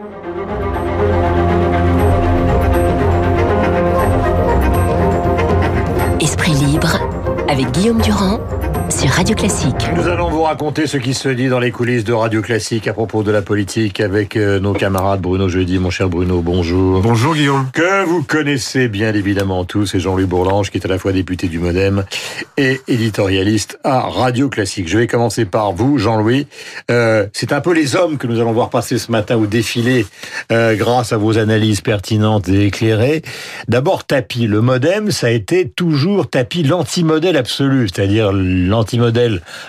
Thank you. Radio Classique. Nous allons vous raconter ce qui se dit dans les coulisses de Radio Classique à propos de la politique avec euh, nos camarades Bruno Jeudi. Mon cher Bruno, bonjour. Bonjour Guillaume. Que vous connaissez bien évidemment tous, c'est Jean-Louis Bourlange qui est à la fois député du Modem et éditorialiste à Radio Classique. Je vais commencer par vous, Jean-Louis. Euh, c'est un peu les hommes que nous allons voir passer ce matin au défilé euh, grâce à vos analyses pertinentes et éclairées. D'abord, Tapi. Le Modem, ça a été toujours Tapi l'anti-modèle absolu, c'est-à-dire l'antimodèle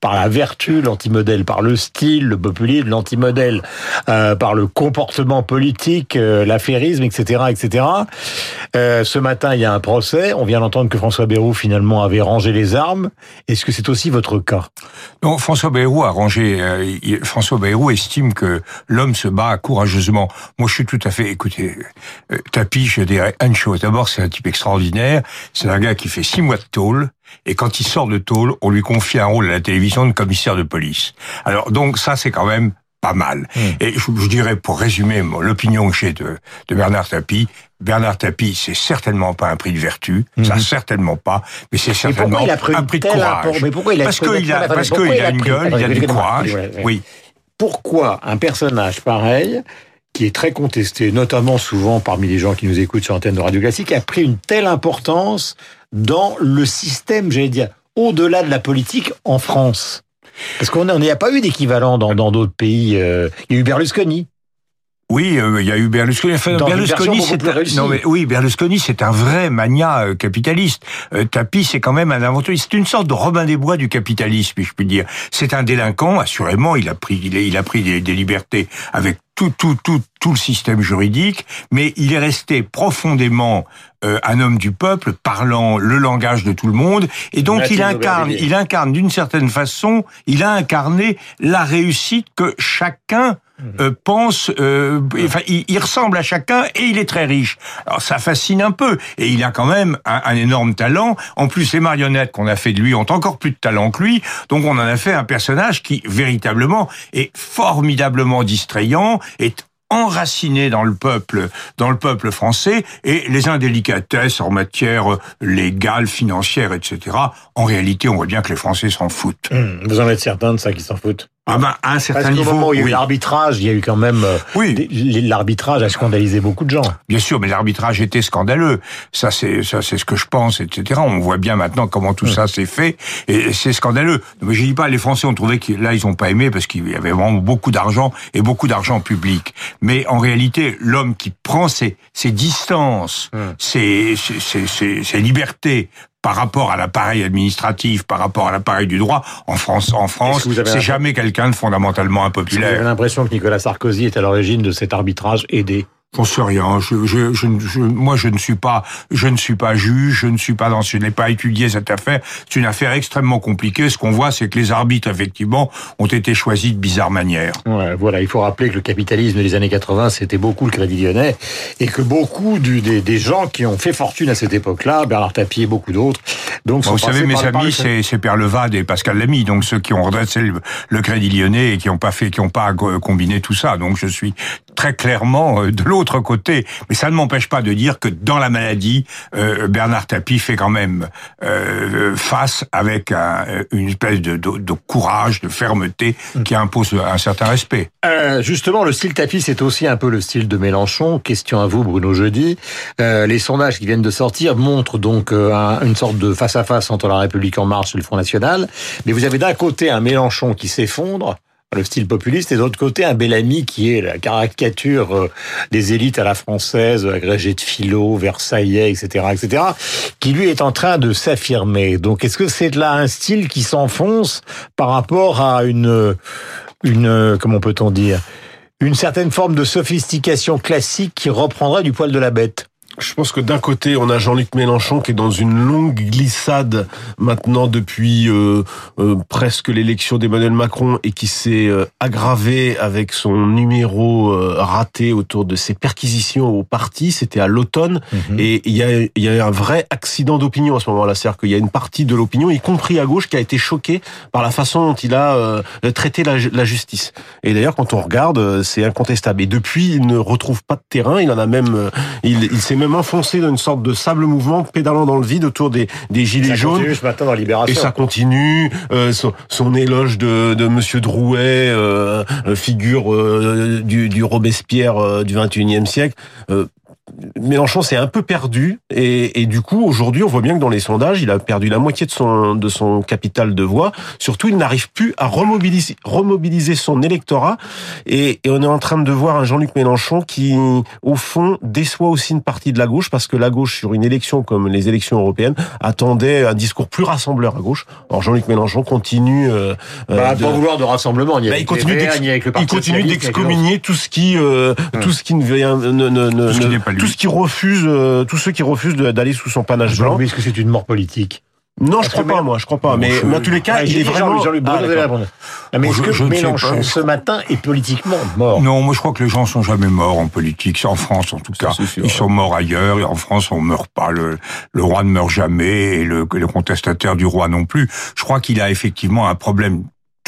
par la vertu, l'antimodèle par le style, le populisme, l'antimodèle euh, par le comportement politique, euh, l'affairisme, etc., etc. Euh, ce matin, il y a un procès. On vient d'entendre que François Bayrou finalement avait rangé les armes. Est-ce que c'est aussi votre cas? Non, François Bayrou a rangé. euh, François Bayrou estime que l'homme se bat courageusement. Moi, je suis tout à fait. Écoutez, euh, Tapi, je dirais une chose. D'abord, c'est un type extraordinaire. C'est un gars qui fait six mois de tôle. Et quand il sort de tôle, on lui confie un rôle à la télévision de commissaire de police. Alors, donc, ça, c'est quand même pas mal. Et je, je dirais, pour résumer l'opinion que j'ai de, de Bernard Tapie, Bernard Tapie, c'est certainement pas un prix de vertu, ça certainement pas, mais c'est certainement pourquoi il a pris un prix de courage. mais pourquoi il a parce qu'il a, parce qu'il il a a une gueule, il a du courage. Oui. pourquoi un personnage pareil, qui est très contesté, notamment souvent parmi les gens qui nous écoutent sur l'antenne de Radio Classique, a pris une telle importance dans le système, j'allais dire, au-delà de la politique en France Parce qu'on n'y a pas eu d'équivalent dans d'autres pays. euh, Il y a eu Berlusconi. Oui, euh, il y a eu Berlusconi. Enfin, Dans Berlusconi, c'est un... réussie. non mais oui, Berlusconi, c'est un vrai mania euh, capitaliste. Euh, Tapi, c'est quand même un inventeur. C'est une sorte de Robin des Bois du capitalisme, si je puis dire. C'est un délinquant, assurément. Il a pris, il a, il a pris des, des libertés avec tout, tout, tout, tout le système juridique, mais il est resté profondément euh, un homme du peuple, parlant le langage de tout le monde, et donc il incarne, il incarne d'une certaine façon, il a incarné la réussite que chacun euh, pense, euh, enfin, il, il ressemble à chacun et il est très riche. Alors ça fascine un peu. Et il a quand même un, un énorme talent. En plus, les marionnettes qu'on a fait de lui ont encore plus de talent que lui, donc on en a fait un personnage qui véritablement est formidablement distrayant, est enraciné dans le peuple, dans le peuple français, et les indélicatesses en matière légale, financière, etc. En réalité, on voit bien que les Français s'en foutent. Hum, Vous en êtes certain de ça qui s'en foutent? Ah ben, à un certain Parce niveau, moment où il y a eu oui. l'arbitrage, il y a eu quand même... euh, Oui. L'arbitrage a scandalisé beaucoup de gens. Bien sûr, mais l'arbitrage était scandaleux. Ça, c'est ça, c'est ce que je pense, etc. On voit bien maintenant comment tout ça s'est fait, et c'est scandaleux. Mais je dis pas, les Français ont trouvé que là, ils ont pas aimé parce qu'il y avait vraiment beaucoup d'argent et beaucoup d'argent public. Mais en réalité, l'homme qui prend ses, ses distances, ses, ses, ses, ses- ses libertés par rapport à l'appareil administratif, par rapport à l'appareil du droit, en France, en France, c'est jamais quelqu'un de fondamentalement impopulaire. avez l'impression que Nicolas Sarkozy est à l'origine de cet arbitrage aidé? J'en sais rien. Je, je, je, je- moi, je ne suis pas, je ne suis pas juge. Je ne suis pas dans, je n'ai pas étudié cette affaire. C'est une affaire extrêmement compliquée. Ce qu'on voit, c'est que les arbitres, effectivement, ont été choisis de bizarre manière. Ouais, voilà, il faut rappeler que le capitalisme des années 80, c'était beaucoup le Crédit Lyonnais, et que beaucoup du, des, des gens qui ont fait fortune à cette époque-là, Bernard Tapie et beaucoup d'autres, donc sont Vous savez, mes amis, c'est, c'est Pierre Levade et Pascal Lamy, donc ceux qui ont redressé le, le Crédit Lyonnais et qui n'ont pas fait, qui n'ont pas euh, combiné tout ça. Donc, je suis très clairement euh, de l'autre côté. Mais ça ne m'empêche pas de dire que dans la maladie, euh, Bernard Tapie fait quand même euh, face avec un- une espèce de, de, de courage, de fermeté qui impose un certain respect. Euh, justement, le style Tapie, c'est aussi un peu le style de Mélenchon. Question à vous, Bruno Jeudi. Euh, les sondages qui viennent de sortir montrent donc euh, un- une sorte de face-à-face entre la République En Marche et le Front National. Mais vous avez d'un côté un Mélenchon qui s'effondre, le style populiste, et de l'autre côté un Bellamy qui est la caricature euh, des élites à la française, agrégé de philo, versaillais, etc., etc., qui lui est en train de s'affirmer. Donc, est-ce que c'est là un style qui s'enfonce par rapport à une, une, comment peut-on dire, une certaine forme de sophistication classique qui reprendrait du poil de la bête? Je pense que d'un côté, on a Jean-Luc Mélenchon qui est dans une longue glissade maintenant depuis euh, euh, presque l'élection d'Emmanuel Macron et qui s'est euh, aggravé avec son numéro raté autour de ses perquisitions au parti. C'était à l'automne mhm. et il y a, y a un vrai accident d'opinion à ce moment-là. C'est-à-dire qu'il y a une partie de l'opinion, y compris à gauche, qui a été choquée par la façon dont il a traité la, la, justice. Et d'ailleurs, quand on regarde, c'est incontestable. Et depuis, il ne retrouve pas de terrain. Il en a même, il, il s'est même enfoncé dans une sorte de sable mouvement, pédalant dans le vide autour des, des gilets ça jaunes. Continue ce matin dans Libération. Et ça continue. Euh, son, son, éloge de, de Monsieur Drouet, euh, figure euh, du, du Robespierre du 21e siècle. Mélenchon s'est un peu perdu et, et du coup aujourd'hui on voit bien que dans les sondages il a perdu la moitié de son de son capital de voix. Surtout il n'arrive plus à remobiliser remobiliser son électorat et, et, on est en train de voir un Jean-Luc Mélenchon qui au fond déçoit aussi une partie de la gauche parce que la gauche sur une élection comme les élections européennes attendait un discours plus rassembleur à gauche. Alors Jean-Luc Mélenchon continue euh, euh bah, de, pas vouloir de rassemblement bah, il continue il continue d'excommunier tout ce qui euh, hum. tout ce qui ne vient ne, ne, ne, tout ce qui refuse, euh, tous ceux qui refusent d'aller sous son panache blanc. Est-ce que c'est une mort politique non, je crois pas, moi, je crois pas. Mais, dans tous les cas, il est vraiment. Jean ah, ah, mais est-ce que Mélenchon, ce matin, est politiquement mort Non, moi, je crois que les gens sont jamais morts en politique, en France en tout cas. Ils sont morts ailleurs. Et en France, on meurt pas. Le, le roi ne meurt jamais et le, le contestataire du roi non plus. Je crois qu'il a effectivement un problème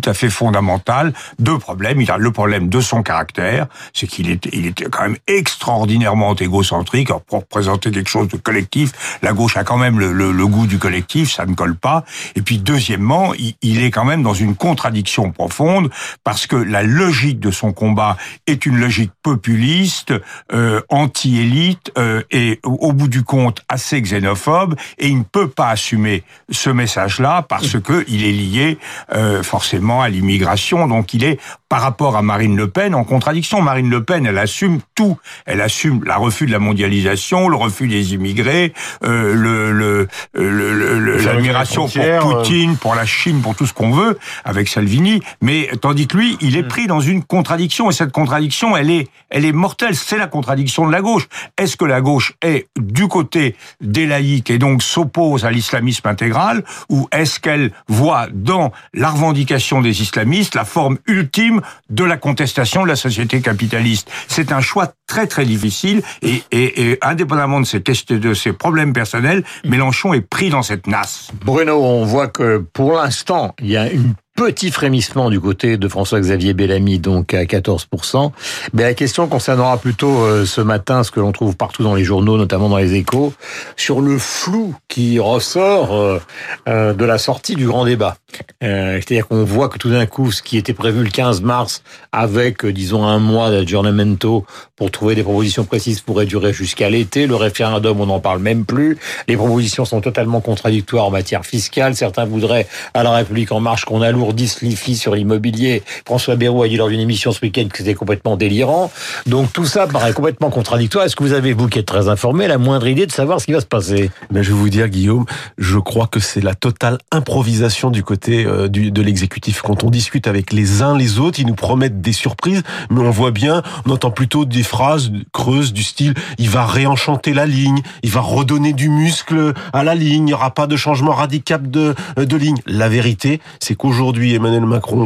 tout à fait fondamental. Deux problèmes. Il a le problème de son caractère, c'est qu'il était, il était quand même extraordinairement égocentrique. Alors pour présenter quelque chose de collectif, la gauche a quand même le, le, goût du collectif, ça ne colle pas. Et puis deuxièmement, il, il, est quand même dans une contradiction profonde parce que la logique de son combat est une logique populiste, euh, anti-élite euh, et au bout du compte assez xénophobe. Et il ne peut pas assumer ce message-là parce que il est lié euh, forcément à l'immigration. Donc il est, par rapport à Marine Le Pen, en contradiction. Marine Le Pen, elle assume tout. Elle assume la refus de la mondialisation, le refus des immigrés, euh, le, le, le, l'admiration pour euh. Poutine, pour la Chine, pour tout ce qu'on veut, avec Salvini. Mais tandis que lui, il est mm. pris dans une contradiction. Et cette contradiction, elle est, elle est mortelle. C'est la contradiction de la gauche. Est-ce que la gauche est du côté des laïcs et donc s'oppose à l'islamisme intégral, ou est-ce qu'elle voit dans la revendication des islamistes, la forme ultime de la contestation de la société capitaliste. C'est un choix très très difficile et, et, et indépendamment de ses, de ses problèmes personnels, Mélenchon est pris dans cette nasse. Bruno, on voit que pour l'instant, il y a une petit frémissement du côté de François-Xavier Bellamy, donc à 14%. Mais la question concernera plutôt euh, ce matin ce que l'on trouve partout dans les journaux, notamment dans les échos, sur le flou qui ressort euh, euh, de la sortie du grand débat. C'est-à-dire qu'on voit que tout d'un coup, ce qui était prévu le 15 mars, avec, disons, un mois d'aggiornamento pour trouver des propositions précises, pourrait durer jusqu'à l'été. Le référendum, on n'en parle même plus. Les propositions sont totalement contradictoires en matière fiscale. Certains voudraient à la République en marche qu'on alourdisse alourdissent l'IFI sur l'immobilier. François Bayrou a dit lors d'une émission ce week-end que c'était complètement délirant. Donc tout ça paraît complètement contradictoire. Est-ce que vous avez, vous qui êtes très informé, la moindre idée de savoir ce qui va se passer? Mais Je vais vous dire, Guillaume, je crois que c'est la totale improvisation du côté euh, du, de l'exécutif. Quand on discute avec les uns les autres, ils nous promettent des surprises, mais on voit bien, on entend plutôt des phrases creuses du style « il va réenchanter la ligne, il va redonner du muscle à la ligne, il n'y aura pas de changement radical de, de ligne ». La vérité, c'est qu'aujourd'hui, aujourd'hui Emmanuel Macron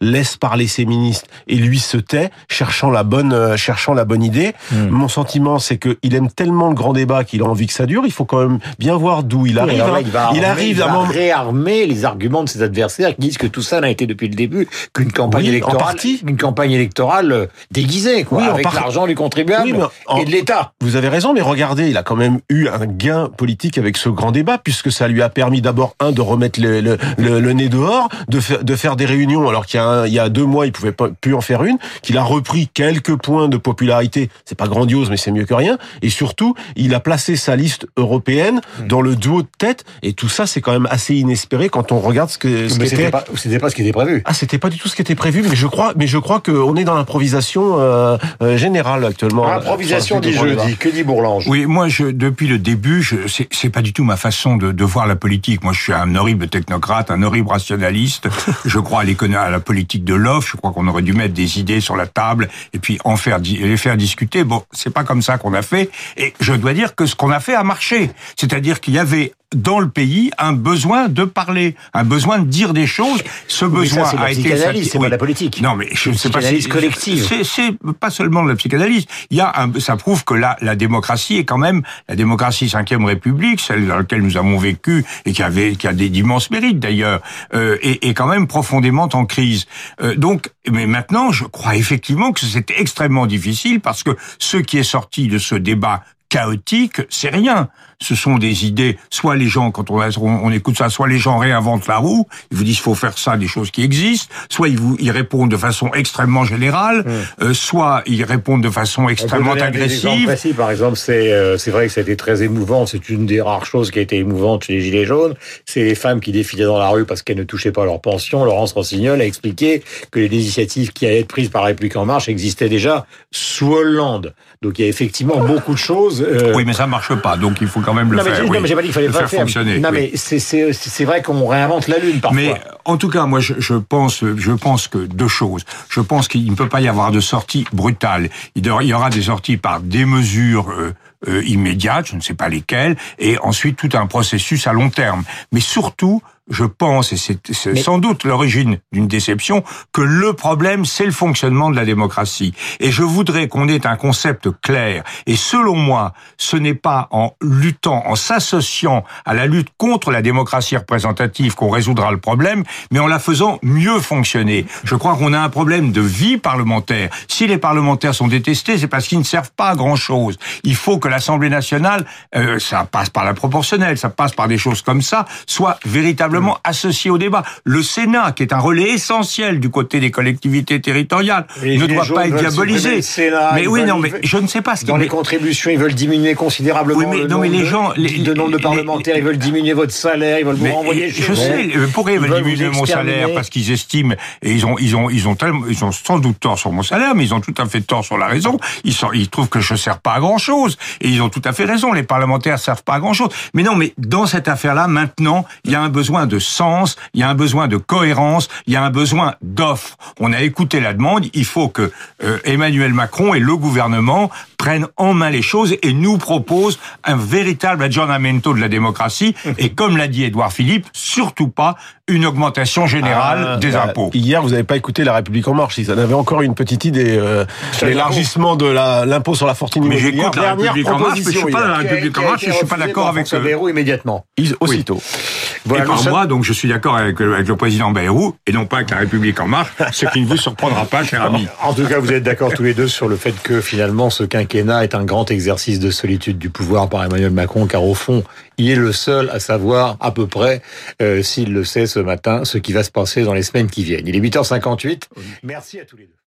laisse parler ses ministres et lui se tait, cherchant la bonne, euh, cherchant la bonne idée. Hmm. Mon sentiment, c'est qu'il aime tellement le grand débat qu'il a envie que ça dure. Il faut quand même bien voir d'où il arrive. Hein. il, va il arrive à réarmer les arguments de ses adversaires qui disent que tout ça n'a été depuis le début qu'une campagne électorale, une campagne électorale euh, déguisée, quoi, avec l'argent du contribuable et de l'État. Vous avez raison, mais regardez, il a quand même eu un gain politique avec ce grand débat puisque ça lui a permis d'abord un de remettre le, le, le nez dehors, de de faire des réunions alors qu'il y, a il y a deux mois il pouvait pas plus en faire une, qu'il a repris quelques points de popularité, c'est pas grandiose mais c'est mieux que rien, et surtout il a placé sa liste européenne hmm. dans le duo de tête, et tout ça c'est quand même assez inespéré quand on regarde ce que ce c'était pas, c'était pas ce qui était prévu. Ah c'était pas du tout ce qui était prévu, mais je crois mais je crois qu'on est dans l'improvisation euh, euh, générale actuellement. Improvisation dit jeudi, que dit Bourlange? Oui, moi je depuis le début, je, c'est, c'est pas du tout ma façon de, de voir la politique. Moi je suis un horrible technocrate, un horrible rationaliste. Je crois à, à la politique de l'offre. Je crois qu'on aurait dû mettre des idées sur la table et puis en faire les faire discuter. Bon, c'est pas comme ça qu'on a fait. Et je dois dire que ce qu'on a fait a marché. C'est-à-dire qu'il y avait dans le pays un besoin de parler, un besoin de dire des choses. Ce besoin ça, a été c'est pas la politique. Non, mais je ne sais pas si collective. C'est pas seulement de la psychanalyse. Il y a un, ça prouve que la, la démocratie est quand même la démocratie cinquième République, celle dans laquelle nous avons vécu et qui avait qui a des immenses mérites d'ailleurs, euh, est, est, quand même profondément en crise. Euh, donc, mais maintenant, je crois effectivement que c'est extrêmement difficile parce que ce qui est sorti de ce débat chaotique, c'est rien ce sont des idées. Soit les gens, quand on, on, écoute ça, soit les gens réinventent la roue, ils vous disent qu'il faut faire ça, des choses qui existent. Soit ils vous, ils répondent de façon extrêmement générale, mmh. euh, soit ils répondent de façon extrêmement agressive. Précis, par exemple, c'est euh, c'est vrai que été très émouvant. C'est une des rares choses qui a été émouvante chez les Gilets jaunes. C'est les femmes qui défilaient dans la rue parce qu'elles ne touchaient pas leur pension. Laurence Rossignol a expliqué que les initiatives qui allaient être prises par la République en marche existaient déjà sous Hollande. Donc il y a effectivement beaucoup de choses. Euh... Oui, mais ça marche pas. Donc il faut quand même le non, faire. Mais, oui. Non, mais j'ai pas dit qu'il fallait le pas faire, faire fonctionner. Non, oui. mais c'est vrai qu'on réinvente la lune parfois. Mais en tout cas, moi, je, je pense, je pense que deux choses. Je pense qu'il ne peut pas y avoir de sortie brutale. Il y aura des sorties par des mesures. Euh, euh, immédiates, je ne sais pas lesquelles, et ensuite tout un processus à long terme. Mais surtout, je pense, et c'est mais... sans doute l'origine d'une déception, que le problème, c'est le fonctionnement de la démocratie. Et je voudrais qu'on ait un concept clair. Et selon moi, ce n'est pas en luttant, en s'associant à la lutte contre la démocratie représentative qu'on résoudra le problème, mais en la faisant mieux fonctionner. Je crois qu'on a un problème de vie parlementaire. Si les parlementaires sont détestés, c'est parce qu'ils ne servent pas à grand-chose. Il faut que l'Assemblée nationale, euh, ça passe par la proportionnelle, ça passe par des choses comme ça, soit véritablement associé au débat. Le Sénat, qui est un relais essentiel du côté des collectivités territoriales, ne doit pas être diabolisé. Sénat, mais oui, non, mais je ne sais pas ce Dans les contributions, ils veulent diminuer considérablement oui, mais, le non, mais nombre les de, gens, les, de nombre de parlementaires, les, ils veulent diminuer votre salaire, ils veulent vous renvoyer chez Je vous. sais, pourquoi ils, ils veulent diminuer mon salaire? Parce qu'ils estiment, et ils ont, ils ont, ils ont, tellement, ils ont sans doute tort sur mon salaire, mais ils ont tout à fait tort sur la raison. Ils, sont, ils trouvent que je ne sers pas à grand chose, et ils ont tout à fait raison. Les parlementaires servent pas à grand chose. Mais non, mais dans cette affaire-là, maintenant, il y a un besoin de sens, il y a un besoin de cohérence, il y a un besoin d'offre. On a écouté la demande, il faut que euh, Emmanuel Macron et le gouvernement prennent en main les choses et nous proposent un véritable aggiornamento de la démocratie. Et comme l'a dit Édouard Philippe, surtout pas une augmentation générale Ah, des bah, impôts. Hier, vous n'avez pas écouté La République en marche. Ils en avaient encore une petite idée. Euh, L'élargissement de l'impôt sur la fortune Mais immobilière. j'écoute la République en marche, mais je suis proposition pas dans la hier. République en marche, et je suis pas d'accord avec ce immédiatement. Ils- Aussitôt. Voilà, et par moi, donc je suis d'accord avec, avec le président Bayrou, et non pas avec la République en marche, ce qui ne vous surprendra pas, cher ami. En tout cas, vous êtes d'accord tous les deux sur le fait que finalement ce quinquennat est un grand exercice de solitude du pouvoir par Emmanuel Macron, car au fond, il est le seul à savoir à peu près, euh, s'il le sait ce matin, ce qui va se passer dans les semaines qui viennent. Il est 8h58. Merci à tous les deux.